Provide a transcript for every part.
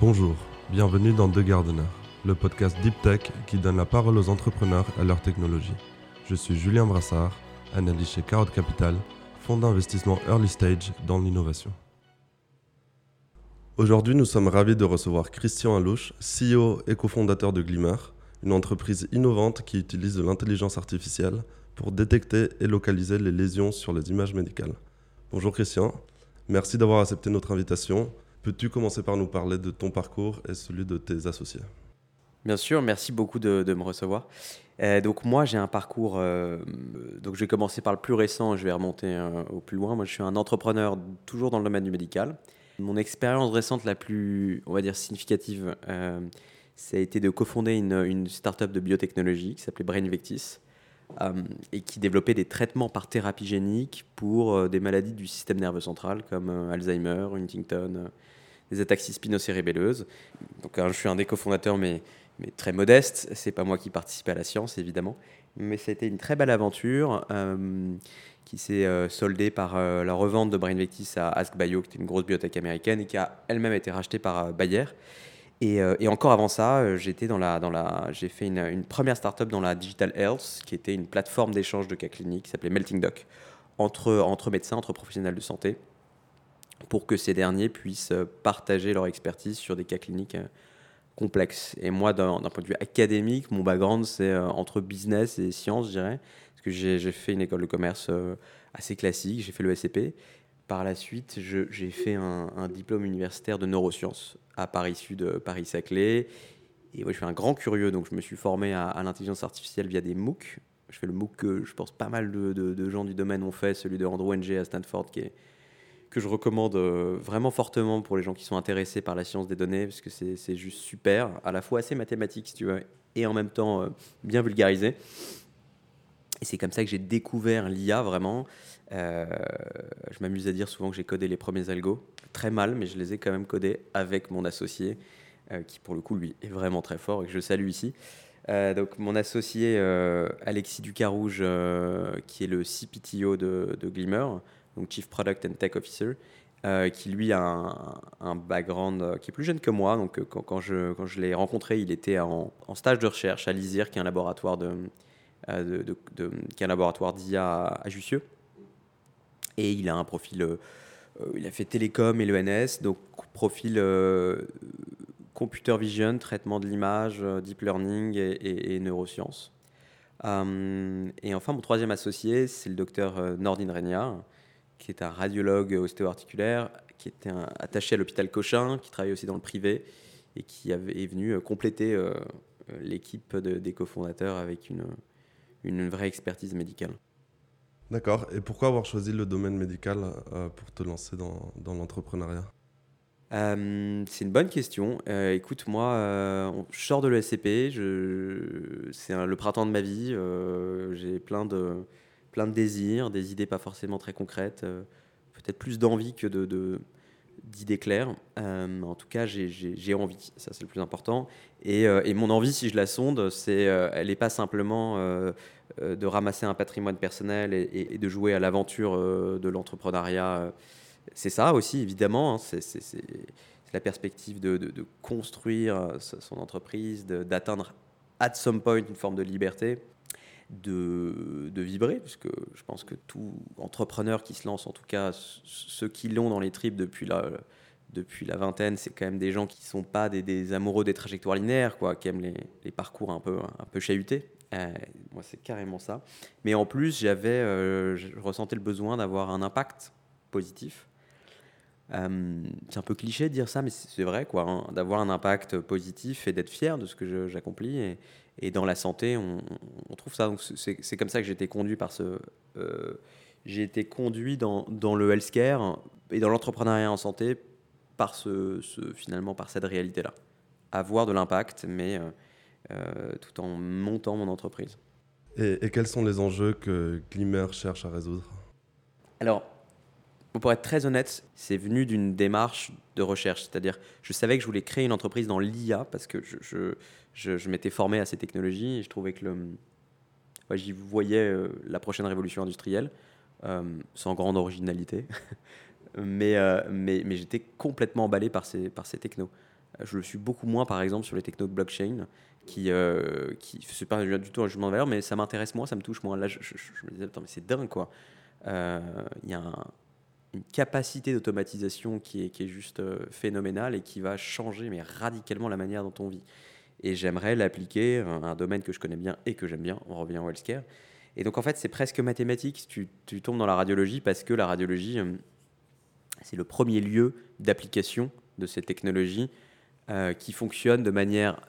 Bonjour, bienvenue dans The Gardener, le podcast Deep Tech qui donne la parole aux entrepreneurs et à leur technologie. Je suis Julien Brassard, analyste chez Carotte Capital, fonds d'investissement early stage dans l'innovation. Aujourd'hui, nous sommes ravis de recevoir Christian Alouche, CEO et cofondateur de Glimmer, une entreprise innovante qui utilise de l'intelligence artificielle pour détecter et localiser les lésions sur les images médicales. Bonjour Christian, merci d'avoir accepté notre invitation Peux-tu commencer par nous parler de ton parcours et celui de tes associés? Bien sûr, merci beaucoup de, me recevoir. Euh, donc moi j'ai un parcours, euh, donc je vais commencer par le plus récent, je vais remonter euh, au plus loin. Moi je suis un entrepreneur toujours dans le domaine du médical. Mon expérience récente la plus, on va dire, significative, ça a été de cofonder une, une start-up de biotechnologie qui s'appelait BrainVectis et qui développait des traitements par thérapie génique pour des maladies du système nerveux central comme Alzheimer, Huntington, des ataxies spinocérébelleuses. Donc, hein, je suis un des cofondateurs, mais, mais très modeste. C'est pas moi qui participais à la science, évidemment. Mais c'était une très belle aventure euh, qui s'est euh, soldée par euh, la revente de BrainVectis à AskBio, qui était une grosse biotech américaine et qui a elle-même été rachetée par Bayer. Et, et, encore avant ça, la, j'ai fait une, une première startup dans la digital health, qui était une plateforme d'échange de cas cliniques qui s'appelait Melting Doc, entre, médecins, entre professionnels de santé pour que ces derniers puissent euh, partager leur expertise sur des cas cliniques euh, complexes. Et moi, d'un point de vue académique, mon background, c'est euh, entre business et sciences, je dirais. Parce que j'ai fait une école de commerce assez classique, j'ai fait le SCP. Par la suite, j'ai fait un, diplôme universitaire de neurosciences à Paris Sud, Paris-Saclay. Et moi, je suis un grand curieux, donc je me suis formé à, l'intelligence artificielle via des MOOC. Je fais le MOOC que je pense pas mal de, gens du domaine ont fait, celui de Andrew Ng à Stanford, que je recommande euh, vraiment fortement pour les gens qui sont intéressés par la science des données, parce que c'est juste super, à la fois assez mathématique, si tu veux, et en même temps euh, bien vulgarisé. Et c'est comme ça que j'ai découvert l'IA vraiment. Euh, je m'amuse à dire souvent que j'ai codé les premiers algos, très mal, mais je les ai quand même codés avec mon associé, qui pour le coup, lui, est vraiment très fort et que je salue ici. donc mon associé Alexis Ducarouge, qui est le CPTO de, Glimmer, donc Chief Product and Tech Officer, euh, qui lui a un, background euh, qui est plus jeune que moi. Donc euh, quand, je, quand je l'ai rencontré, il était en, stage de recherche à l'ISIR, qui est un laboratoire de, qui est un laboratoire d'IA à Jussieu. Et il a un profil, il a fait télécom et l'ENS, donc profil computer vision, traitement de l'image, deep learning et, neurosciences. et enfin, mon troisième associé, c'est le docteur Nordine Regnard, qui est un radiologue ostéo-articulaire, qui était attaché à l'hôpital Cochin, qui travaille aussi dans le privé et qui avait, est venu euh, compléter euh, euh, l'équipe des cofondateurs avec une, une vraie expertise médicale. D'accord. Et pourquoi avoir choisi le domaine médical pour te lancer dans, dans l'entrepreneuriat? C'est une bonne question. écoute, moi, je sors de l'ESCP, c'est le printemps de ma vie, j'ai plein de, plein de désirs, des idées pas forcément très concrètes, euh, peut-être plus d'envie que de, d'idées claires. Euh, en tout cas, j'ai envie, ça c'est le plus important. Et, euh, et, mon envie, si je la sonde, c'est, elle n'est pas simplement de ramasser un patrimoine personnel et, de jouer à l'aventure de l'entrepreneuriat. C'est ça aussi, évidemment. Hein. c'est la perspective de, de, de, construire son entreprise, d'atteindre at some point une forme de liberté de, de, vibrer, puisque je pense que tout entrepreneur qui se lance, en tout cas ceux qui l'ont dans les tripes depuis la, depuis la vingtaine, c'est quand même des gens qui ne sont pas des, amoureux des trajectoires linéaires, quoi, qui aiment les, parcours un peu, un peu chahutés. Euh, moi, c'est carrément ça. Mais en plus, j'avais, euh, je ressentais le besoin d'avoir un impact positif. Euh, c'est un peu cliché de dire ça, mais c'est vrai, quoi, hein, d'avoir un impact positif et d'être fier de ce que j'accomplis. Et dans la santé, on, trouve ça. C'est comme ça que j'ai été conduit par ce. Euh, j'ai été conduit dans, dans, le healthcare et dans l'entrepreneuriat en santé par ce, finalement par cette réalité-là. Avoir de l'impact, mais euh, euh, tout en montant mon entreprise. Et, et, quels sont les enjeux que Glimmer cherche à résoudre? Alors, pour être très honnête, c'est venu d'une démarche de recherche. C'est-à-dire, je savais que je voulais créer une entreprise dans l'IA parce que je, je, m'étais formé à ces technologies et je trouvais que j'y voyais euh, la prochaine révolution industrielle, euh, sans grande originalité. mais, euh, mais, mais j'étais complètement emballé par ces, par ces technos. Je le suis beaucoup moins, par exemple, sur les technos de blockchain, qui, qui c'est pas du tout un jugement de valeur, mais ça m'intéresse moins, ça me touche moins. Là, je, me disais, attends, mais c'est dingue, quoi. Il y a une capacité d'automatisation qui est, juste euh, phénoménale et qui va changer, mais radicalement, la manière dont on vit. Et j'aimerais l'appliquer à un domaine que je connais bien et que j'aime bien. On revient au healthcare. Et donc, en fait, c'est presque mathématique. Tu, tu tombes dans la radiologie parce que la radiologie, c'est le premier lieu d'application de ces technologies qui fonctionnent de manière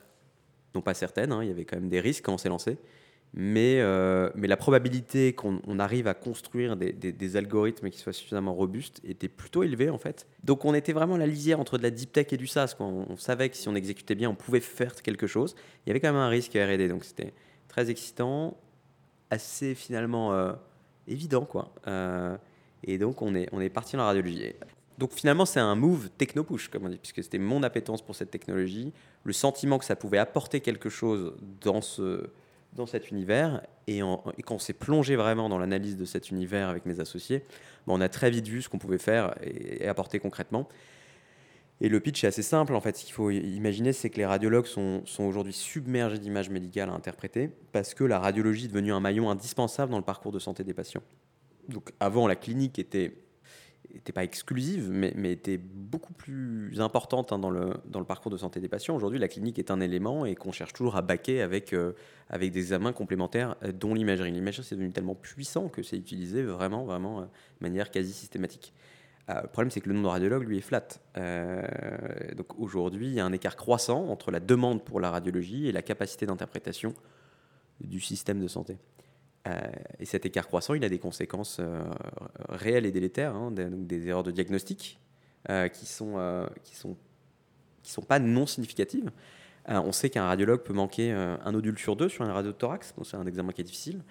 non pas certaines, hein, il y avait quand même des risques quand on s'est lancé, mais, euh, mais la probabilité qu'on arrive à construire des, des, algorithmes qui soient suffisamment robustes était plutôt élevée en fait. Donc on était vraiment à la lisière entre de la deep tech et du SaaS. Quoi. On, savait que si on exécutait bien, on pouvait faire quelque chose. Il y avait quand même un risque R&D, donc c'était très excitant, assez finalement euh, évident quoi. Euh, et donc on est, on est parti dans la radiologie. Donc finalement, c'est un move techno-push, comme on dit, puisque c'était mon appétence pour cette technologie, le sentiment que ça pouvait apporter quelque chose dans, ce, dans cet univers. Et, quand on s'est plongé vraiment dans l'analyse de cet univers avec mes associés, ben, on a très vite vu ce qu'on pouvait faire et, apporter concrètement. Et le pitch est assez simple, en fait. Ce qu'il faut imaginer, c'est que les radiologues sont, sont aujourd'hui submergés d'images médicales à interpréter parce que la radiologie est devenue un maillon indispensable dans le parcours de santé des patients. Donc avant, la clinique était n'était pas exclusive, mais, était beaucoup plus importante hein, dans, le, dans le parcours de santé des patients. Aujourd'hui, la clinique est un élément et qu'on cherche toujours à baquer avec, euh, avec des examens complémentaires, euh, dont l'imagerie. L'imagerie, c'est devenu tellement puissant que c'est utilisé vraiment, vraiment euh, de manière quasi systématique. le problème, c'est que le nombre de radiologues, lui, est flat. donc aujourd'hui, il y a un écart croissant entre la demande pour la radiologie et la capacité d'interprétation du système de santé. Euh, et cet écart croissant, il a des conséquences euh, réelles et délétères, hein, des, erreurs de diagnostic euh, qui sont qui sont qui sont pas non significatives. on sait qu'un radiologue peut manquer un nodule sur deux sur un radio de thorax, c'est un examen qui est difficile.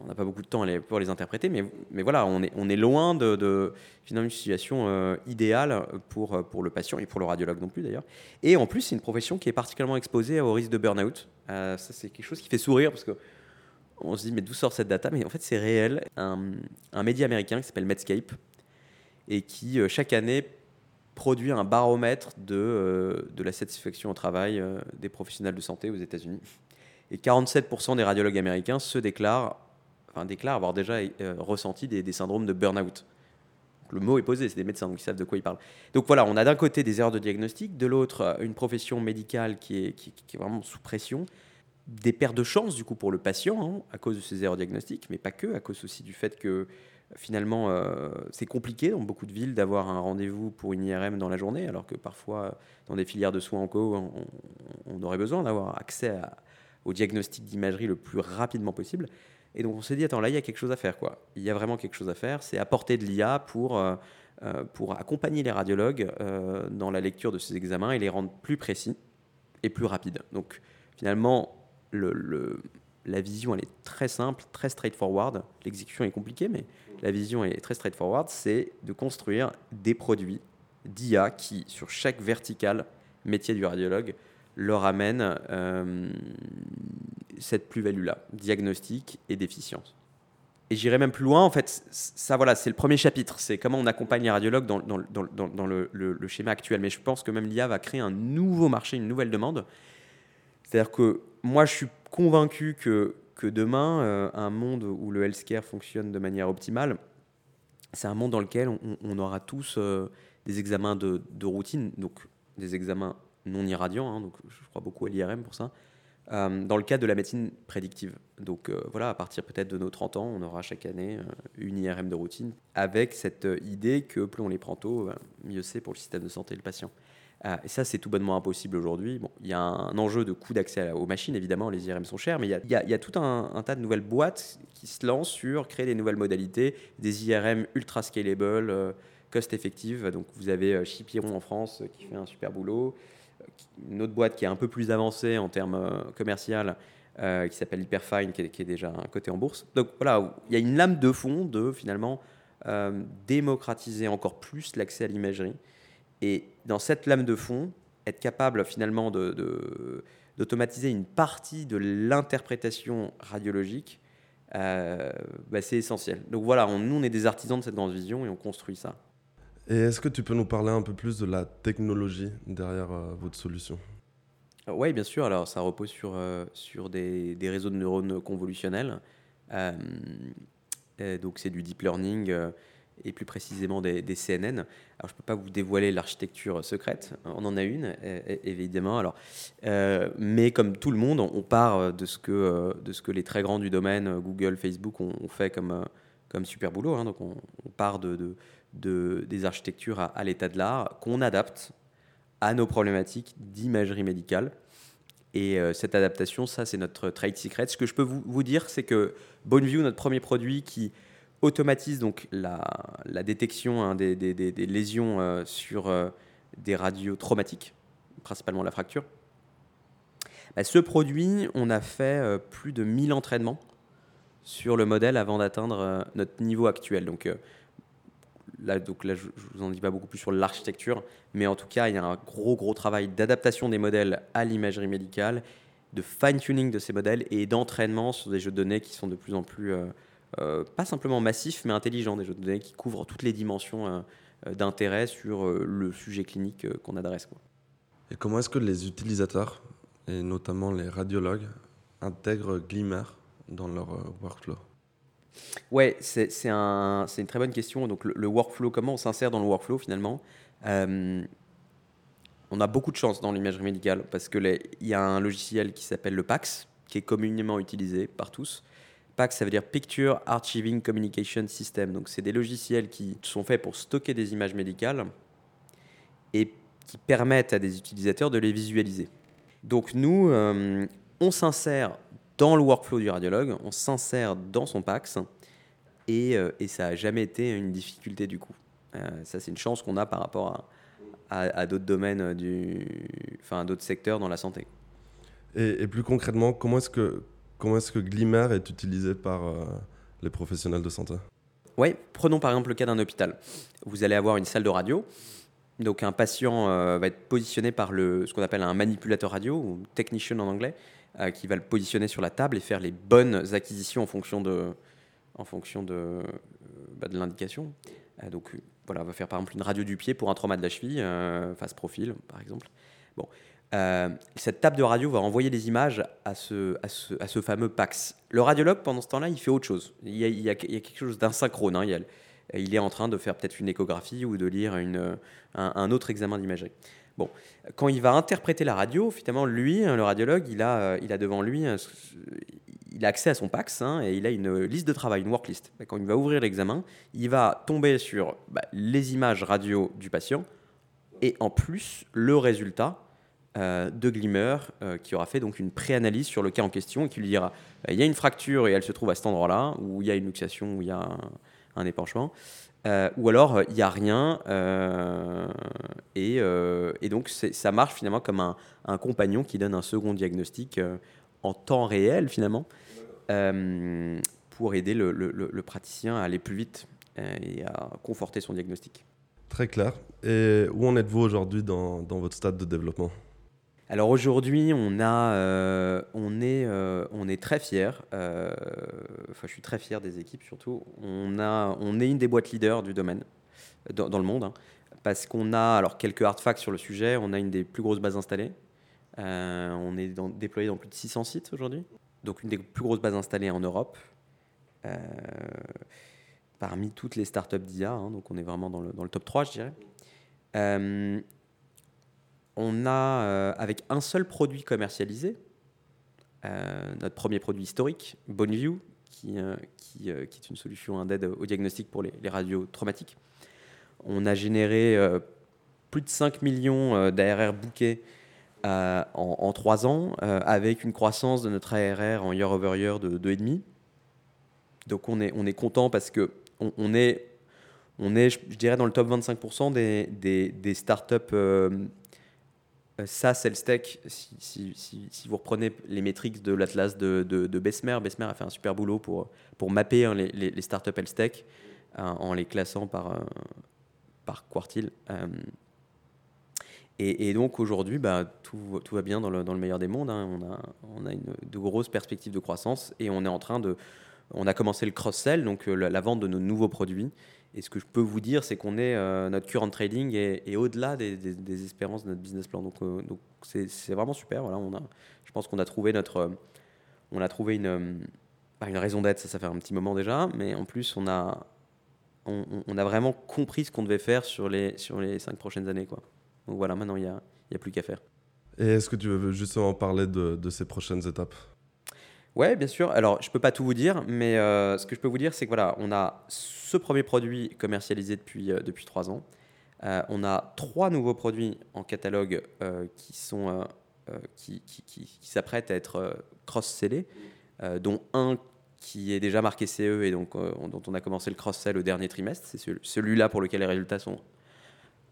On n'a pas beaucoup de temps pour les interpréter, mais, mais voilà, on est, on est loin de, de situation idéale pour, pour le patient et pour le radiologue non plus d'ailleurs. Et en plus, c'est une profession qui est particulièrement exposée au risque de burn-out. ça, c'est quelque chose qui fait sourire parce que on se dit, mais d'où sort cette data? Mais en fait, c'est réel. Un, média américain qui s'appelle Medscape et qui, euh, chaque année, produit un baromètre de, euh, de la satisfaction au travail euh, des professionnels de santé aux États-Unis. Et 47% des radiologues américains se déclarent, enfin, déclarent avoir déjà ressenti des, syndromes de burn-out. Le mot est posé, c'est des médecins, donc ils savent de quoi ils parlent. Donc voilà, on a d'un côté des erreurs de diagnostic, de l'autre une profession médicale qui est, qui est vraiment sous pression, des pertes de chance du coup pour le patient hein, à cause de ces erreurs diagnostiques, mais pas que, à cause aussi du fait que finalement euh, c'est compliqué dans beaucoup de villes d'avoir un rendez-vous pour une IRM dans la journée, alors que parfois dans des filières de soins en co, on, aurait besoin d'avoir accès au diagnostic d'imagerie le plus rapidement possible. Et donc on s'est dit, attends, là il y a quelque chose à faire. quoi. Il y a vraiment quelque chose à faire, c'est apporter de l'IA pour, euh, euh, pour accompagner les radiologues dans la lecture de ces examens et les rendre plus précis et plus rapides. Donc finalement, la vision, elle est très simple, très straightforward. L'exécution est compliquée, mais la vision est très straightforward. C'est de construire des produits d'IA qui, sur chaque verticale métier du radiologue, leur amènent euh, cette plus-value-là, diagnostic et d'efficience. Et j'irai même plus loin, en fait, ça voilà, c'est le premier chapitre, c'est comment on accompagne les radiologues dans le, le, schéma actuel. Mais je pense que même l'IA va créer un nouveau marché, une nouvelle demande. C'est-à-dire que moi, je suis convaincu que, que demain, euh, un monde où le healthcare fonctionne de manière optimale, c'est un monde dans lequel on, aura tous euh, des examens de, de, routine, donc des examens non irradiants, hein, donc je crois beaucoup à l'IRM pour ça, euh, dans le cadre de la médecine prédictive. Donc voilà, à partir peut-être de nos 30 ans, on aura chaque année une IRM de routine, avec cette idée que plus on les prend tôt, mieux c'est pour le système de santé et le patient. Euh, et ça, c'est tout bonnement impossible aujourd'hui. Bon, il y a un enjeu de coût d'accès aux machines, évidemment, les IRM sont chers, mais il y a, tout un, tas de nouvelles boîtes qui se lancent sur créer des nouvelles modalités, des IRM ultra scalable, euh, cost effective. Donc vous avez euh, Chipiron en France qui fait un super boulot, une autre boîte qui est un peu plus avancée en termes commercial, qui s'appelle Hyperfine, qui est, qui est, déjà coté en bourse. Donc voilà, il y a une lame de fond de finalement démocratiser encore plus l'accès à l'imagerie et dans cette lame de fond, être capable finalement d'automatiser une partie de l'interprétation radiologique, euh, bah, c'est essentiel. Donc voilà, nous on est des artisans de cette grande vision et on construit ça. Et est-ce que tu peux nous parler un peu plus de la technologie derrière euh, votre solution? Oui, bien sûr. Alors, ça repose sur, sur des, des, réseaux de neurones convolutionnels. donc, c'est du deep learning et plus précisément des, CNN. Alors, je ne peux pas vous dévoiler l'architecture secrète, on en a une, évidemment. Alors, euh, mais comme tout le monde, on part de ce que, euh, de ce que les très grands du domaine, Google, Facebook, ont, fait comme, euh, comme super boulot. Hein. Donc, on, part de, de, des architectures à, l'état de l'art qu'on adapte à nos problématiques d'imagerie médicale. Et cette adaptation, ça, c'est notre trade secret. Ce que je peux vous, dire, c'est que Bonneview, notre premier produit qui automatise donc la, détection hein, des, lésions euh, sur euh, des radios traumatiques, principalement la fracture. Bah, ce produit, on a fait euh, plus de 1000 entraînements sur le modèle avant d'atteindre notre niveau actuel. Donc, là, donc là, je ne vous en dis pas beaucoup plus sur l'architecture, mais en tout cas, il y a un gros, gros travail d'adaptation des modèles à l'imagerie médicale, de fine-tuning de ces modèles et d'entraînement sur des jeux de données qui sont de plus en plus pas simplement massif, mais intelligent, des jeux de données qui couvrent toutes les dimensions euh, euh, d'intérêt sur le sujet clinique qu'on adresse. Quoi. Et comment est-ce que les utilisateurs, et notamment les radiologues, intègrent Glimmer dans leur workflow? Ouais, c'est un, une très bonne question. Donc le, workflow, comment on s'insère dans le workflow finalement? On a beaucoup de chance dans l'imagerie médicale parce qu'il y a un logiciel qui s'appelle le PAX, qui est communément utilisé par tous, PAC, ça veut dire Picture Archiving Communication System. Donc, c'est des logiciels qui sont faits pour stocker des images médicales et qui permettent à des utilisateurs de les visualiser. Donc, nous, euh, on s'insère dans le workflow du radiologue, on s'insère dans son PAX et, euh, et ça n'a jamais été une difficulté du coup. Euh, ça, c'est une chance qu'on a par rapport à, à, d'autres domaines, du, enfin, d'autres secteurs dans la santé. Et plus concrètement, comment est-ce que Comment est-ce que Glimmer est utilisé par euh, les professionnels de santé? Oui, prenons par exemple le cas d'un hôpital. Vous allez avoir une salle de radio. Donc un patient euh, va être positionné par le, ce qu'on appelle un manipulateur radio, ou technician en anglais, euh, qui va le positionner sur la table et faire les bonnes acquisitions en fonction de, en fonction de, bah, de l'indication. donc voilà, on va faire par exemple une radio du pied pour un trauma de la cheville, face profil par exemple. Bon, euh, cette table de radio va envoyer des images à ce, fameux PAX. Le radiologue, pendant ce temps-là, il fait autre chose. Il y a, quelque chose d'insynchrone. Hein. Il, est en train de faire peut-être une échographie ou de lire un, autre examen d'imagerie. Bon, quand il va interpréter la radio, finalement, lui, le radiologue, il a, euh, devant lui, il a accès à son PAX hein, et il a une liste de travail, une worklist. Quand il va ouvrir l'examen, il va tomber sur bah, les images radio du patient et en plus le résultat euh, de Glimmer euh, qui aura fait donc une préanalyse sur le cas en question et qui lui dira euh, il y a une fracture et elle se trouve à cet endroit-là, ou il y a une luxation, ou il y a un, épanchement, ou alors il n'y a rien. Et, donc ça marche finalement comme un, compagnon qui donne un second diagnostic en temps réel finalement pour aider le, praticien à aller plus vite et à conforter son diagnostic. Très clair. Et où en êtes-vous aujourd'hui dans votre stade de développement? Alors aujourd'hui, euh, euh, on est très fiers. Euh, enfin, je suis très fier des équipes surtout. On, est une des boîtes leaders du domaine dans, le monde. Hein, parce qu'on a alors quelques artefacts sur le sujet. On a une des plus grosses bases installées. on est déployé dans plus de 600 sites aujourd'hui. Donc une des plus grosses bases installées en Europe. parmi toutes les startups d'IA. Hein, donc on est vraiment dans le, dans le top 3, je dirais on a, euh, avec un seul produit commercialisé, euh, notre premier produit historique, Bonneview, qui, euh, qui, est une solution d'aide au diagnostic pour les, radios traumatiques. On a généré plus de 5 millions d'ARR bookés en, 3 ans, avec une croissance de notre ARR en year over year de 2,5. Donc on est, on est content parce que on, est, on je dirais, dans le top 25% des, des, des startups ça, c'est le steak. Si, vous reprenez les métriques de l'atlas de, de, Besmer, Besmer a fait un super boulot pour, mapper hein, les, startups health tech hein, en les classant par, euh, quartile. Euh, et, donc aujourd'hui, bah, tout, va bien dans le, meilleur des mondes. Hein. On a, on a une, de grosses perspectives de croissance et on est en train de, on a commencé le cross-sell, donc la, vente de nos nouveaux produits. Et ce que je peux vous dire, c'est qu'on est, notre current trading est, au-delà des, espérances de notre business plan. Donc, donc c'est vraiment super. Voilà, on a, je pense qu'on a trouvé notre, on a trouvé une, une raison d'être. Ça, fait un petit moment déjà, mais en plus, on a, on, a vraiment compris ce qu'on devait faire sur les, sur les cinq prochaines années. Donc voilà, maintenant, il n'y a, y a plus qu'à faire. Et est-ce que tu veux justement parler de, de ces prochaines étapes? Ouais, bien sûr. Alors, je peux pas tout vous dire, mais euh, ce que je peux vous dire, c'est que voilà, on a ce premier produit commercialisé depuis, euh, depuis trois ans. Euh, on a trois nouveaux produits en catalogue qui sont qui, qui, qui, s'apprêtent à être cross-sellés, dont un qui est déjà marqué CE et donc, dont on a commencé le cross-sell au dernier trimestre. C'est celui-là pour lequel les résultats sont.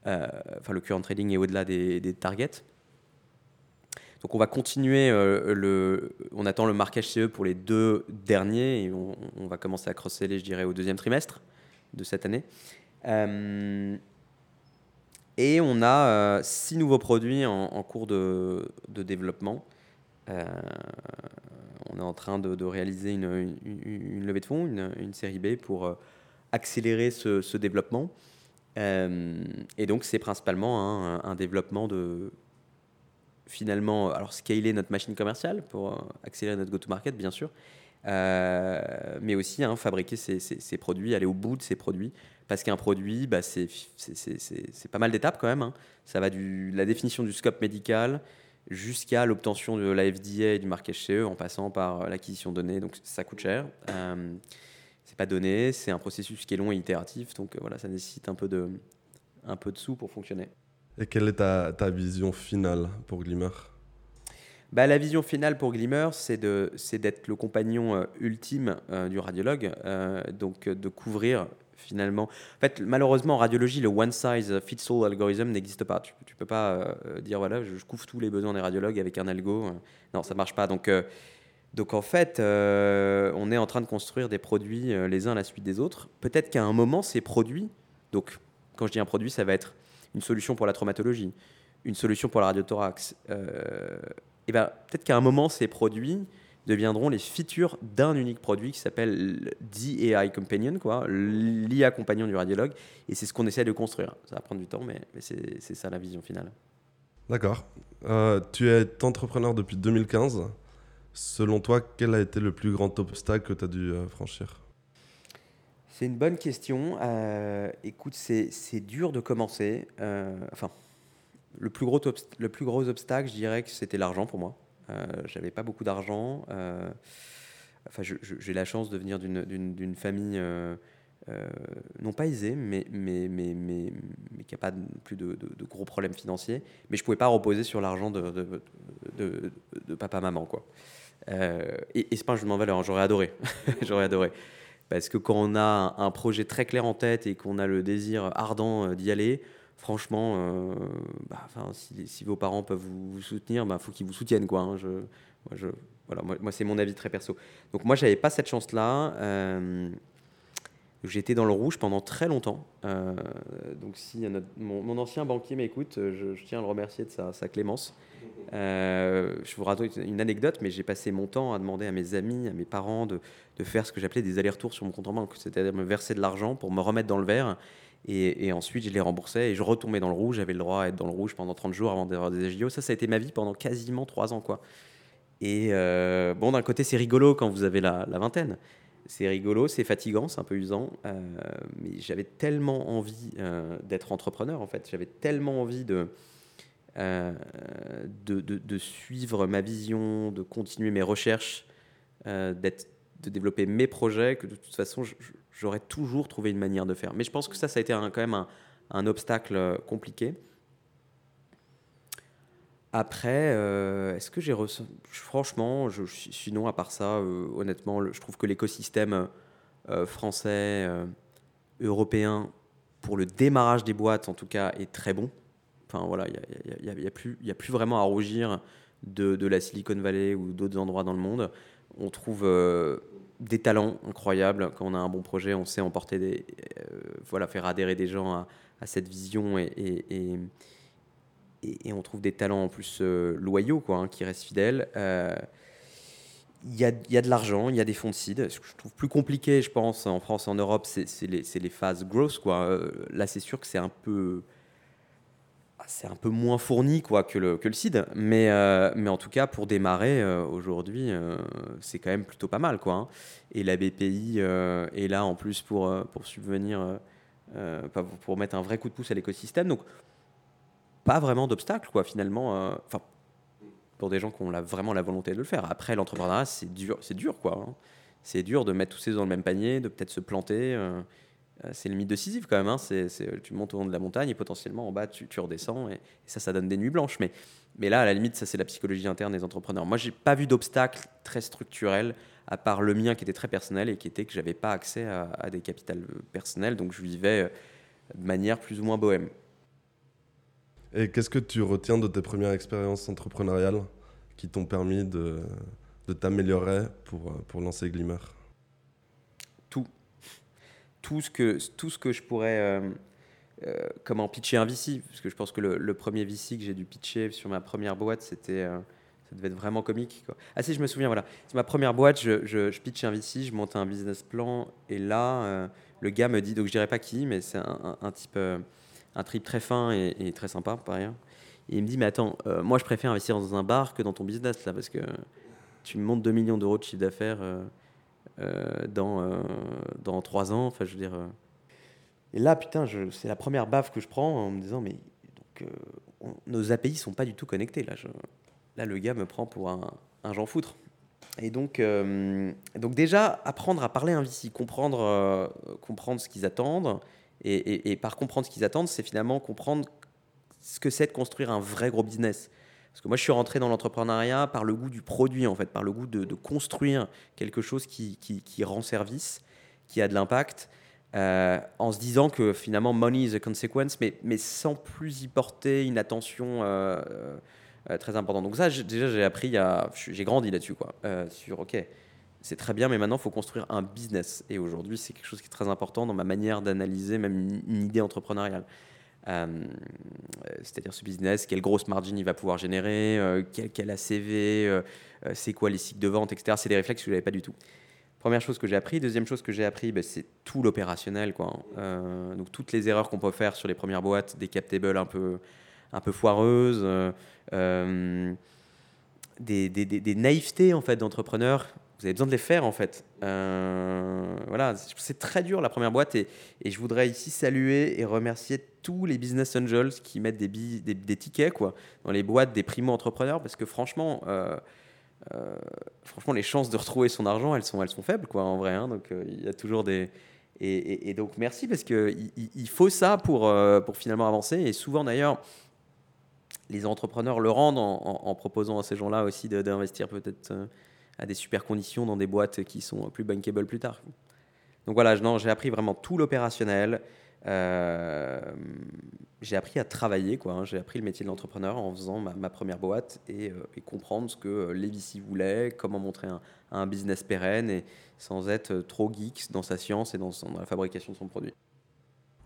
Enfin, le current trading est au-delà des, targets. Donc, on va continuer. Euh, le, on attend le marquage CE pour les deux derniers et on, va commencer à cross-seller, je dirais, au deuxième trimestre de cette année. et on a six nouveaux produits en, cours de, développement on est en train de, réaliser une, levée de fonds, une, série B pour euh, accélérer ce, développement. Euh, et donc, c'est principalement un, développement de finalement, alors scaler notre machine commerciale pour euh, accélérer notre go-to-market, bien sûr, mais aussi hein, fabriquer ces, produits, aller au bout de ces produits. Parce qu'un produit, bah, c'est pas mal d'étapes quand même. Hein. Ça va de la définition du scope médical, jusqu'à l'obtention de la FDA et du marquage CE en passant par euh, l'acquisition de données. Donc ça coûte cher. Euh, c'est pas donné, c'est un processus qui est long et itératif. Donc euh, voilà, ça nécessite un peu de sous pour fonctionner. Et quelle est ta, vision finale pour Glimmer? Bah, la vision finale pour Glimmer, c'est d'être le compagnon ultime du radiologue, donc de couvrir finalement. En fait, malheureusement, en radiologie, le one size fits all algorithm n'existe pas. Tu, ne peux pas euh, dire voilà, je, couvre tous les besoins des radiologues avec un algo. Non, ça marche pas. Donc, euh, donc en fait, euh, on est en train de construire des produits les uns à la suite des autres. Peut-être qu'à un moment, ces produits, donc quand je dis un produit, ça va être une solution pour la traumatologie, une solution pour la radiothorax. et ben, peut-être qu'à un moment, ces produits deviendront les features d'un unique produit qui s'appelle DAI Companion, quoi, l'IA compagnon du radiologue. Et c'est ce qu'on essaie de construire. Ça va prendre du temps, mais, c'est ça la vision finale. D'accord. Euh, tu es entrepreneur depuis 2015. Selon toi, quel a été le plus grand obstacle que tu as dû euh, franchir? C'est une bonne question. Euh, écoute, c'est dur de commencer. enfin, le plus, gros le plus gros obstacle, je dirais que c'était l'argent pour moi. Euh, j'avais pas beaucoup d'argent. Euh, enfin, j'ai la chance de venir d'une famille euh, non pas aisée, mais, mais, mais, mais, mais qui n'a pas plus de, gros problèmes financiers. Mais je pouvais pas reposer sur l'argent de, de, papa-maman. quoi. et, et un jugement de valeur, hein, j'aurais adoré. j'aurais adoré. Parce que quand on a un projet très clair en tête et qu'on a le désir ardent d'y aller, franchement, euh, bah, si, vos parents peuvent vous, soutenir, il bah, faut qu'ils vous soutiennent. Quoi, hein. je, moi, voilà, moi, c'est mon avis très perso. Donc moi, j'avais pas cette chance-là. Euh, J'étais dans le rouge pendant très longtemps. Euh, donc si mon, ancien banquier m'écoute, je, tiens à le remercier de sa, clémence. Euh, je vous raconte une anecdote, mais j'ai passé mon temps à demander à mes amis, à mes parents de, faire ce que j'appelais des allers-retours sur mon compte en banque, c'est-à-dire me verser de l'argent pour me remettre dans le vert et, ensuite, je les remboursais et je retombais dans le rouge. J'avais le droit à être dans le rouge pendant 30 jours avant d'avoir des AGO. Ça, ça a été ma vie pendant quasiment 3 ans. quoi. Et euh, bon, d'un côté, c'est rigolo quand vous avez la, vingtaine. C'est rigolo, c'est fatigant, c'est un peu usant. Euh, mais j'avais tellement envie euh, d'être entrepreneur, en fait. J'avais tellement envie de, de, de, suivre ma vision, de continuer mes recherches, de développer mes projets, que de toute façon, j'aurais toujours trouvé une manière de faire. Mais je pense que ça, ça a été quand même un, obstacle euh, compliqué. Après, euh, est-ce que j'ai Franchement, je, sinon, à part ça, euh, honnêtement, je trouve que l'écosystème français, européen, pour le démarrage des boîtes, en tout cas, est très bon. Enfin, voilà, il n'y a, y a, plus, a plus vraiment à rougir de, la Silicon Valley ou d'autres endroits dans le monde on trouve euh, des talents incroyables. Quand on a un bon projet, on sait emporter euh, voilà, faire adhérer des gens à, cette vision et, on trouve des talents en plus euh, loyaux, quoi, hein, qui restent fidèles. il y a, y a, de l'argent, il y a des fonds de seed. Ce que je trouve plus compliqué, je pense, en France, en Europe, c'est les, les, phases growth. Quoi. là, c'est sûr que c'est un peu c'est un peu moins fourni quoi, que, le, que le. Mais, euh, mais en tout cas, pour démarrer, euh, aujourd'hui, euh, c'est quand même plutôt pas mal. Quoi, hein. Et la BPI est là en plus pour, pour subvenir, pour mettre un vrai coup de pouce à l'écosystème. Donc, pas vraiment d'obstacle, quoi, finalement. Enfin, pour des gens qui ont la, vraiment la volonté de le faire. Après, l'entrepreneuriat, c'est dur, c'est dur, quoi. Hein. C'est dur de mettre tous ces dans le même panier, de peut-être se planter. Euh, c'est le mythe Sisyphe quand même. Hein. Tu montes au haut de la montagne et potentiellement en bas, tu, redescends. Et, ça, ça donne des nuits blanches. Mais, mais là, à la limite, ça, c'est la psychologie interne des entrepreneurs. Moi, j'ai pas vu d'obstacle très structurel, à part le mien qui était très personnel et qui était que j'avais pas accès à, des capitales personnels. Donc, je vivais euh, de manière plus ou moins bohème. Et qu'est-ce que tu retiens de tes premières expériences entrepreneuriales qui t'ont permis de, de t'améliorer pour, pour lancer Glimmer? Tout ce que, tout ce que je pourrais. Euh, euh, comment pitcher un VC Parce que je pense que le, premier VC que j'ai dû pitcher sur ma première boîte, c'était. Euh, ça devait être vraiment comique. Ah si, je me souviens, voilà. C'est ma première boîte, je, je, pitch un VC, je monte un business plan, et là, le gars me dit, donc je dirais pas qui, mais c'est un, type, un trip très fin et, très sympa, par ailleurs. Et il me dit, mais attends, moi je préfère investir dans un bar que dans ton business, là, parce que tu me montes 2 millions d'euros de chiffre d'affaires euh, dans, euh, dans trois ans. Enfin, je veux dire. Euh. Et là, putain, c'est la première baffe que je prends en me disant, mais nos API sont pas du tout connectés. Là, là le gars me prend pour un, un Jean Foutre. Et donc, donc déjà, apprendre à parler un VC, comprendre, comprendre ce qu'ils attendent. Et, par comprendre ce qu'ils attendent, c'est finalement comprendre ce que c'est de construire un vrai gros business. Parce que moi, je suis rentré dans l'entrepreneuriat par le goût du produit, en fait, par le goût de, construire quelque chose qui, rend service, qui a de l'impact, euh, en se disant que finalement, money is a consequence, mais, mais sans plus y porter une attention euh, euh, très importante. Donc ça, déjà, j'ai appris, j'ai grandi là-dessus, quoi, sur, OK, c'est très bien, mais maintenant, il faut construire un business. Et aujourd'hui, c'est quelque chose qui est très important dans ma manière d'analyser même une idée entrepreneuriale. Euh, c'est-à-dire ce business, quelle grosse margin il va pouvoir générer, euh, quel, quel, ACV, euh, c'est quoi les cycles de vente, etc. C'est des réflexes que je n'avais pas du tout. Première chose que j'ai appris. Deuxième chose que j'ai appris, bah, c'est tout l'opérationnel. Quoi. donc toutes les erreurs qu'on peut faire sur les premières boîtes, des cap tables un peu, un peu foireuses, des, des, naïvetés en fait d'entrepreneurs vous avez besoin de les faire en fait. Euh, voilà, c'est très dur la première boîte et, et, je voudrais ici saluer et remercier tous les business angels qui mettent des, des, des, tickets quoi, dans les boîtes des primo-entrepreneurs parce que franchement, euh, euh, franchement, les chances de retrouver son argent, elles sont, elles sont faibles quoi en vrai. Hein. donc il y a toujours des. Et, donc merci parce qu'il il faut ça pour, pour finalement avancer et souvent d'ailleurs les entrepreneurs le rendent en, en, en proposant à ces gens-là aussi d'investir peut-être à des super conditions dans des boîtes qui sont plus bankable plus tard. Donc voilà, j'ai appris vraiment tout l'opérationnel. Euh, j'ai appris à travailler, quoi. Hein. J'ai appris le métier de l'entrepreneur en faisant ma, première boîte et, euh, et, comprendre ce que les VC voulaient, comment montrer un, un, business pérenne et sans être trop geek dans sa science et dans, dans la fabrication de son produit.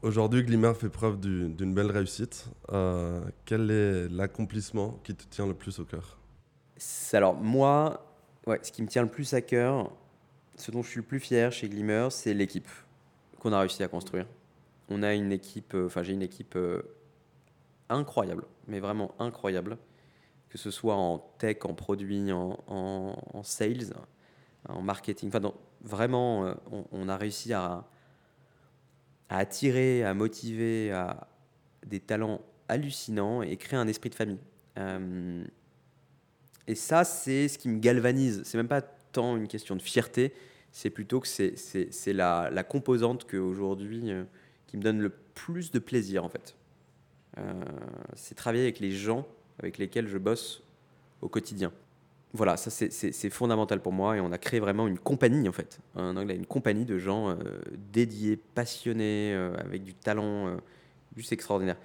Aujourd'hui, Glimmer fait preuve d'une belle réussite. Euh, quel est l'accomplissement qui te tient le plus au cœur? Alors moi, Ouais, ce qui me tient le plus à cœur, ce dont je suis le plus fier chez Glimmer, c'est l'équipe qu'on a réussi à construire. On a une équipe, euh, enfin j'ai une équipe euh, incroyable, mais vraiment incroyable, que ce soit en tech, en produit, en, sales, en marketing. Enfin, vraiment, euh, on, a réussi à, à, attirer, à motiver à des talents hallucinants et créer un esprit de famille. Et ça, c'est ce qui me galvanise. C'est même pas tant une question de fierté, c'est plutôt que c'est la, la, composante que aujourd'hui euh, qui me donne le plus de plaisir en fait. Euh, c'est travailler avec les gens avec lesquels je bosse au quotidien. Voilà, ça c'est fondamental pour moi et on a créé vraiment une compagnie en fait. En anglais, une compagnie de gens euh, dédiés, passionnés, avec du talent juste extraordinaire.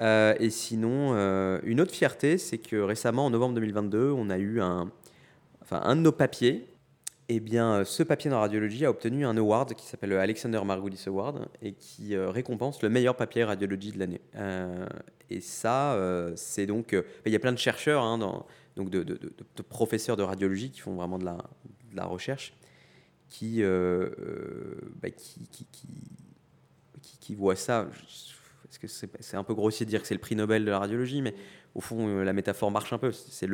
Euh, et sinon, euh, une autre fierté, c'est que récemment, en novembre 2022, on a eu un, enfin, un de nos papiers. Eh bien, ce papier dans radiologie a obtenu un award qui s'appelle le Alexander Margulis Award et qui euh, récompense le meilleur papier radiologie de l'année. et ça, c'est donc. Il y a plein de chercheurs, hein, donc de, professeurs de radiologie qui font vraiment de la, recherche qui, euh, bah, qui, qui, qui, voit ça. Parce que c'est un peu grossier de dire que c'est le prix Nobel de la radiologie, mais au fond, la métaphore marche un peu. C'est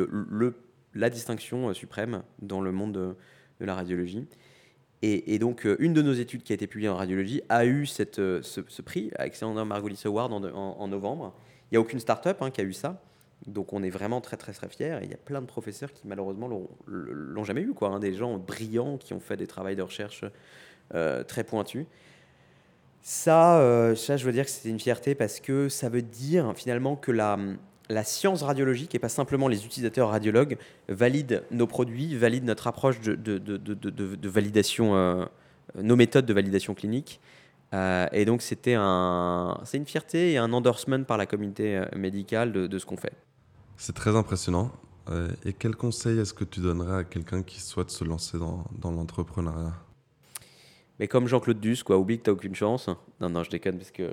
la distinction suprême dans le monde de, la radiologie. Et, donc, une de nos études qui a été publiée en radiologie a eu cette, ce, prix, Alexander Margulis Award en, novembre. Il n'y a aucune start-up hein, qui a eu ça. Donc on est vraiment très très très fiers. Et il y a plein de professeurs qui malheureusement l'ont jamais eu. Hein. des gens brillants qui ont fait des travaux de recherche euh, très pointus. Ça, euh, ça, je veux dire que c'est une fierté parce que ça veut dire finalement que la, la science radiologique et pas simplement les utilisateurs radiologues valident nos produits, valident notre approche de, de, de, de validation, euh, nos méthodes de validation clinique. et donc c'était un, c'est une fierté et un endorsement par la communauté médicale de, ce qu'on fait. C'est très impressionnant. Euh, et quel conseil est-ce que tu donnerais à quelqu'un qui souhaite se lancer dans, dans l'entrepreneuriat? Mais comme Jean-Claude Duss, quoi, oublie que tu n'as aucune chance. Non, non, je déconne parce que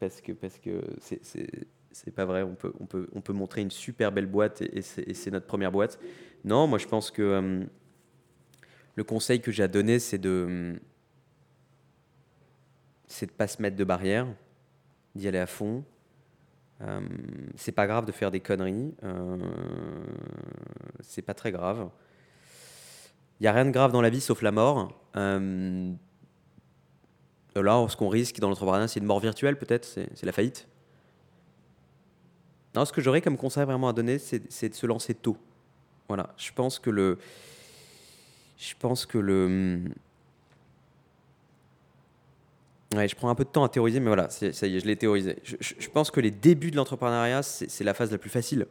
parce que parce que c'est, pas vrai. On peut, on, peut, on peut montrer une super belle boîte et, c'est, notre première boîte. Non, moi je pense que euh, le conseil que j'ai à donner, c'est de c'est de pas se mettre de barrière, d'y aller à fond, euh, c'est pas grave de faire des conneries. Euh, c'est pas très grave. Il n'y a rien de grave dans la vie sauf la mort. Euh, là, ce qu'on risque dans l'entrepreneuriat, c'est une mort virtuelle peut-être, c'est la faillite. Non, ce que j'aurais comme conseil vraiment à donner, c'est de se lancer tôt. Voilà, je pense que le, je pense que le, je prends un peu de temps à théoriser, mais voilà, ça y est, je l'ai théorisé. Je, pense que les débuts de l'entrepreneuriat, c'est la phase la plus facile.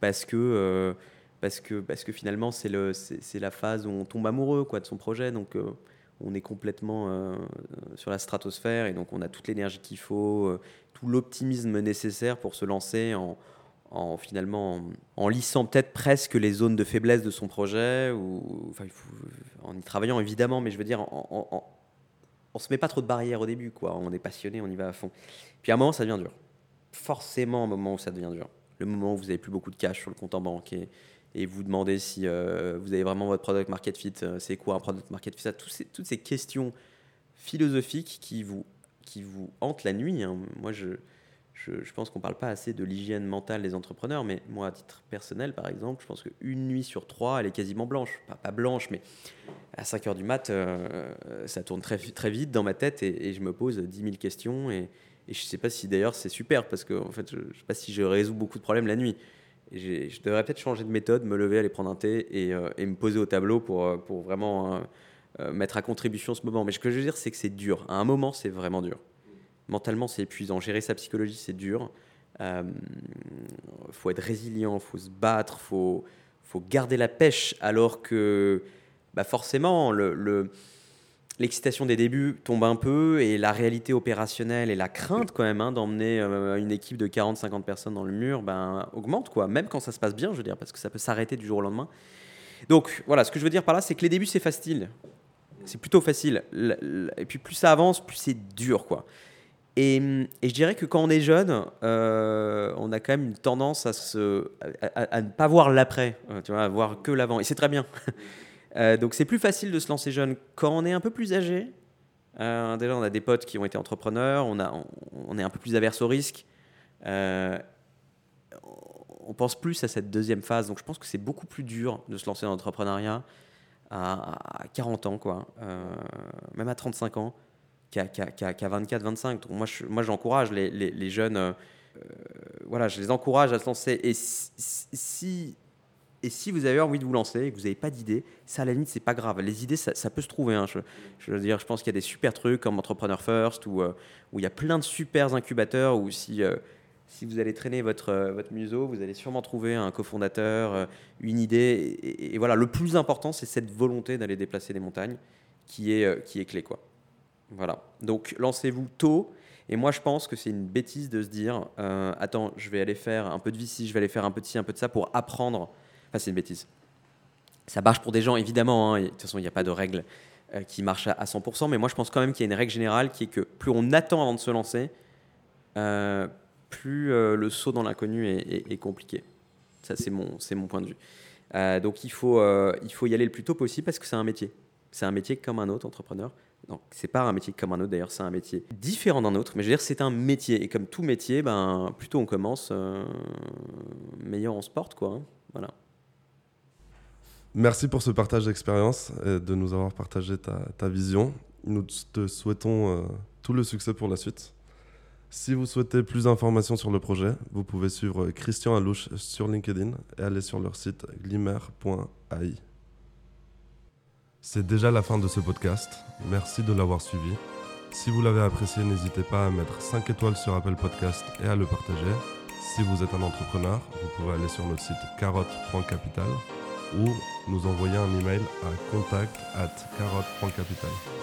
Parce que, euh, parce que, parce que finalement, c'est la phase où on tombe amoureux quoi, de son projet. Donc, euh, on est complètement euh, sur la stratosphère et donc on a toute l'énergie qu'il faut, tout l'optimisme nécessaire pour se lancer en, en finalement en, lissant peut-être presque les zones de faiblesse de son projet, ou, en y travaillant évidemment, mais je veux dire en, on se met pas trop de barrières au début, quoi. On est passionné, on y va à fond. Puis à un moment, ça devient dur. Forcément, un moment où ça devient dur. Le moment où vous avez plus beaucoup de cash sur le compte en banque et vous demandez si euh, vous avez vraiment votre product market fit, euh, c'est quoi un product market fit, ça, toutes ces questions philosophiques qui vous, qui vous hantent la nuit. Hein. Moi, je, je, pense qu'on ne parle pas assez de l'hygiène mentale des entrepreneurs, mais moi, à titre personnel, par exemple, je pense qu'une nuit sur trois, elle est quasiment blanche. Pas, blanche, mais à 5 heures du mat, euh, ça tourne très, très vite dans ma tête et, je me pose 10 000 questions. Et, je ne sais pas si d'ailleurs c'est super, parce que en fait, je ne sais pas si je résous beaucoup de problèmes la nuit. Je devrais peut-être changer de méthode, me lever, aller prendre un thé et, euh, me poser au tableau pour, euh, vraiment mettre à contribution ce moment. Mais ce que je veux dire, c'est que c'est dur. À un moment, c'est vraiment dur mentalement, c'est épuisant. Gérer sa psychologie, c'est dur. Il euh, faut être résilient, faut se battre, faut, faut garder la pêche, alors que bah forcément, le, l'excitation des débuts tombe un peu et la réalité opérationnelle et la crainte quand même hein, d'emmener euh, une équipe de 40-50 personnes dans le mur ben, augmente, quoi. même quand ça se passe bien, je veux dire, parce que ça peut s'arrêter du jour au lendemain. Donc voilà, ce que je veux dire par là, c'est que les débuts, c'est facile. C'est plutôt facile. Et puis plus ça avance, plus c'est dur, quoi. Et, je dirais que quand on est jeune, euh, on a quand même une tendance à, à, ne pas voir l'après, euh, tu vois, à voir que l'avant. Et c'est très bien. Euh, donc c'est plus facile de se lancer jeune quand on est un peu plus âgé. déjà, on a des potes qui ont été entrepreneurs, on, est un peu plus averse au risque. on pense plus à cette deuxième phase. Donc je pense que c'est beaucoup plus dur de se lancer dans l'entrepreneuriat à, à, 40 ans, quoi, même à 35 ans qu'à 24, 25. moi, moi, j'encourage les, les, jeunes. Euh, voilà, je les encourage à se lancer. Et si, et si vous avez envie de vous lancer et que vous n'avez pas d'idées, ça, à la limite, c'est pas grave. Les idées, ça, peut se trouver. Hein. Je, veux dire, je pense qu'il y a des super trucs comme Entrepreneur First où, euh, où il y a plein de super incubateurs où si. Euh, si vous allez traîner votre, votre museau, vous allez sûrement trouver un cofondateur, une idée. Et, voilà, le plus important, c'est cette volonté d'aller déplacer des montagnes qui est, qui est clé. Quoi. Voilà. Donc lancez-vous tôt. Et moi, je pense que c'est une bêtise de se dire euh, Attends, je vais aller faire un peu de VC, je vais aller faire un peu de ci, un peu de ça pour apprendre. Enfin, c'est une bêtise. Ça marche pour des gens, évidemment. Hein, de toute façon, il n'y a pas de règle euh, qui marche à, 100%. Mais moi, je pense quand même qu'il y a une règle générale qui est que plus on attend avant de se lancer, euh, plus le saut dans l'inconnu est, compliqué. Ça, c'est mon, point de vue. Euh, donc il faut, euh, y aller le plus tôt possible parce que c'est un métier. C'est un métier comme un autre, entrepreneur. Donc c'est pas un métier comme un autre d'ailleurs, c'est un métier différent d'un autre. Mais je veux dire, c'est un métier. Et comme tout métier, ben, plus tôt on commence, euh, meilleur on se porte. Quoi, hein. Voilà. Merci pour ce partage d'expérience et de nous avoir partagé ta, vision. Nous te souhaitons euh, tout le succès pour la suite. Si vous souhaitez plus d'informations sur le projet, vous pouvez suivre Christian Alouche sur LinkedIn et aller sur leur site glimmer.ai. C'est déjà la fin de ce podcast. Merci de l'avoir suivi. Si vous l'avez apprécié, n'hésitez pas à mettre 5 étoiles sur Apple Podcast et à le partager. Si vous êtes un entrepreneur, vous pouvez aller sur notre site carotte.capital ou nous envoyer un email à contact at carotte.capital.